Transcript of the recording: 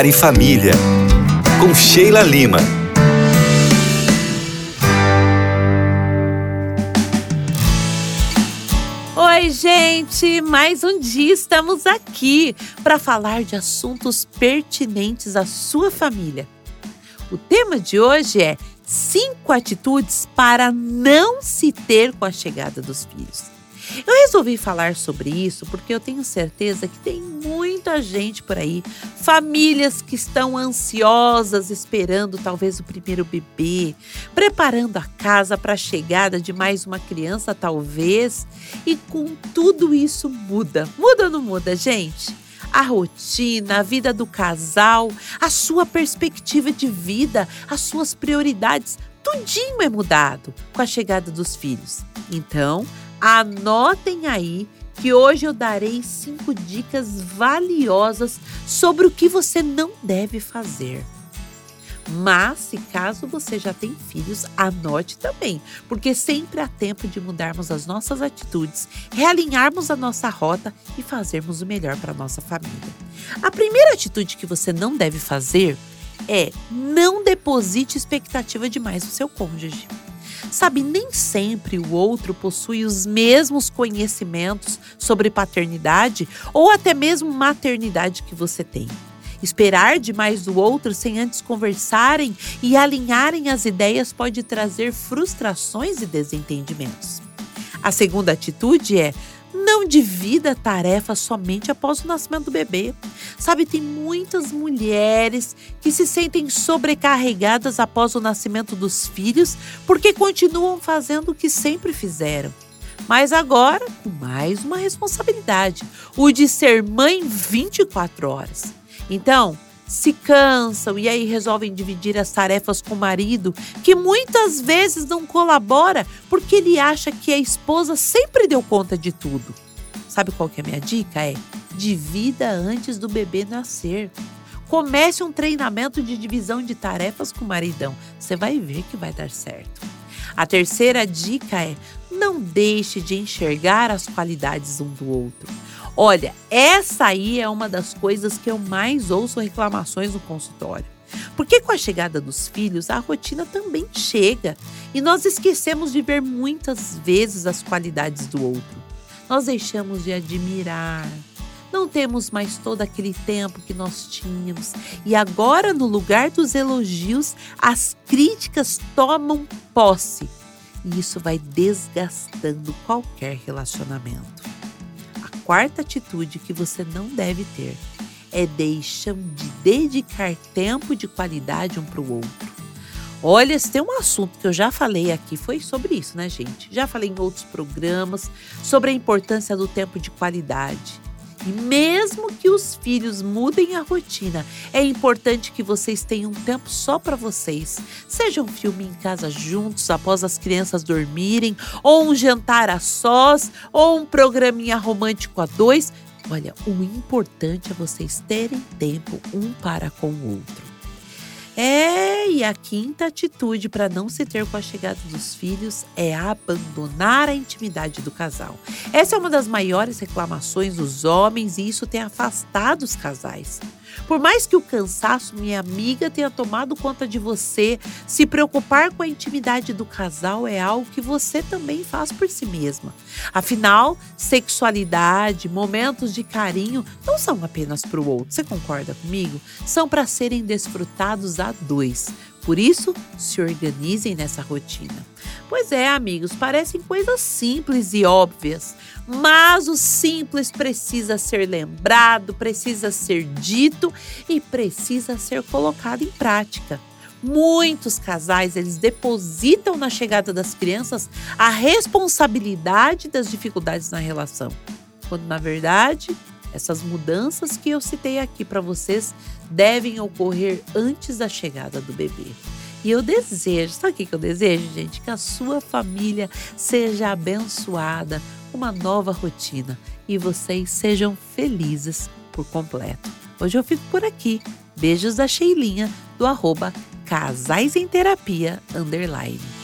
Lar e Família, com Sheila Lima. Oi, gente! Mais um dia estamos aqui para falar de assuntos pertinentes à sua família. O tema de hoje é cinco atitudes para não se ter com a chegada dos filhos. Eu resolvi falar sobre isso porque eu tenho certeza que tem muita gente por aí, famílias que estão ansiosas esperando talvez o primeiro bebê, preparando a casa para a chegada de mais uma criança, talvez, e com tudo isso muda. Muda ou não muda, gente? a rotina, a vida do casal, a sua perspectiva de vida, as suas prioridades, tudinho é mudado com a chegada dos filhos. Então, Anotem aí que hoje eu darei cinco dicas valiosas sobre o que você não deve fazer. Mas, se caso você já tem filhos, anote também, porque sempre há tempo de mudarmos as nossas atitudes, realinharmos a nossa rota e fazermos o melhor para a nossa família. A primeira atitude que você não deve fazer é não deposite expectativa demais no seu cônjuge. Sabe, nem sempre o outro possui os mesmos conhecimentos sobre paternidade ou até mesmo maternidade que você tem. Esperar demais do outro sem antes conversarem e alinharem as ideias pode trazer frustrações e desentendimentos. A segunda atitude é não divida a tarefa somente após o nascimento do bebê. Sabe, tem muitas mulheres que se sentem sobrecarregadas após o nascimento dos filhos porque continuam fazendo o que sempre fizeram. Mas agora, com mais uma responsabilidade: o de ser mãe 24 horas. Então, se cansam e aí resolvem dividir as tarefas com o marido, que muitas vezes não colabora porque ele acha que a esposa sempre deu conta de tudo. Sabe qual que é a minha dica? É divida antes do bebê nascer. Comece um treinamento de divisão de tarefas com o maridão. Você vai ver que vai dar certo. A terceira dica é: não deixe de enxergar as qualidades um do outro. Olha, essa aí é uma das coisas que eu mais ouço reclamações no consultório. Porque com a chegada dos filhos, a rotina também chega e nós esquecemos de ver muitas vezes as qualidades do outro. Nós deixamos de admirar, não temos mais todo aquele tempo que nós tínhamos. E agora, no lugar dos elogios, as críticas tomam posse. E isso vai desgastando qualquer relacionamento quarta atitude que você não deve ter é deixar de dedicar tempo de qualidade um para o outro. Olha, se tem um assunto que eu já falei aqui, foi sobre isso, né, gente? Já falei em outros programas sobre a importância do tempo de qualidade. E mesmo que os filhos mudem a rotina, é importante que vocês tenham um tempo só para vocês. Seja um filme em casa juntos após as crianças dormirem, ou um jantar a sós, ou um programinha romântico a dois. Olha, o importante é vocês terem tempo um para com o outro. É, e a quinta atitude para não se ter com a chegada dos filhos é abandonar a intimidade do casal. Essa é uma das maiores reclamações dos homens e isso tem afastado os casais. Por mais que o cansaço, minha amiga, tenha tomado conta de você, se preocupar com a intimidade do casal é algo que você também faz por si mesma. Afinal, sexualidade, momentos de carinho não são apenas para o outro. Você concorda comigo? São para serem desfrutados a dois. Por isso, se organizem nessa rotina. Pois é, amigos, parecem coisas simples e óbvias, mas o simples precisa ser lembrado, precisa ser dito e precisa ser colocado em prática. Muitos casais eles depositam na chegada das crianças a responsabilidade das dificuldades na relação, quando na verdade essas mudanças que eu citei aqui para vocês devem ocorrer antes da chegada do bebê. E eu desejo, sabe o que eu desejo, gente? Que a sua família seja abençoada, uma nova rotina e vocês sejam felizes por completo. Hoje eu fico por aqui. Beijos da Sheilinha, do arroba Casais em Terapia, underline.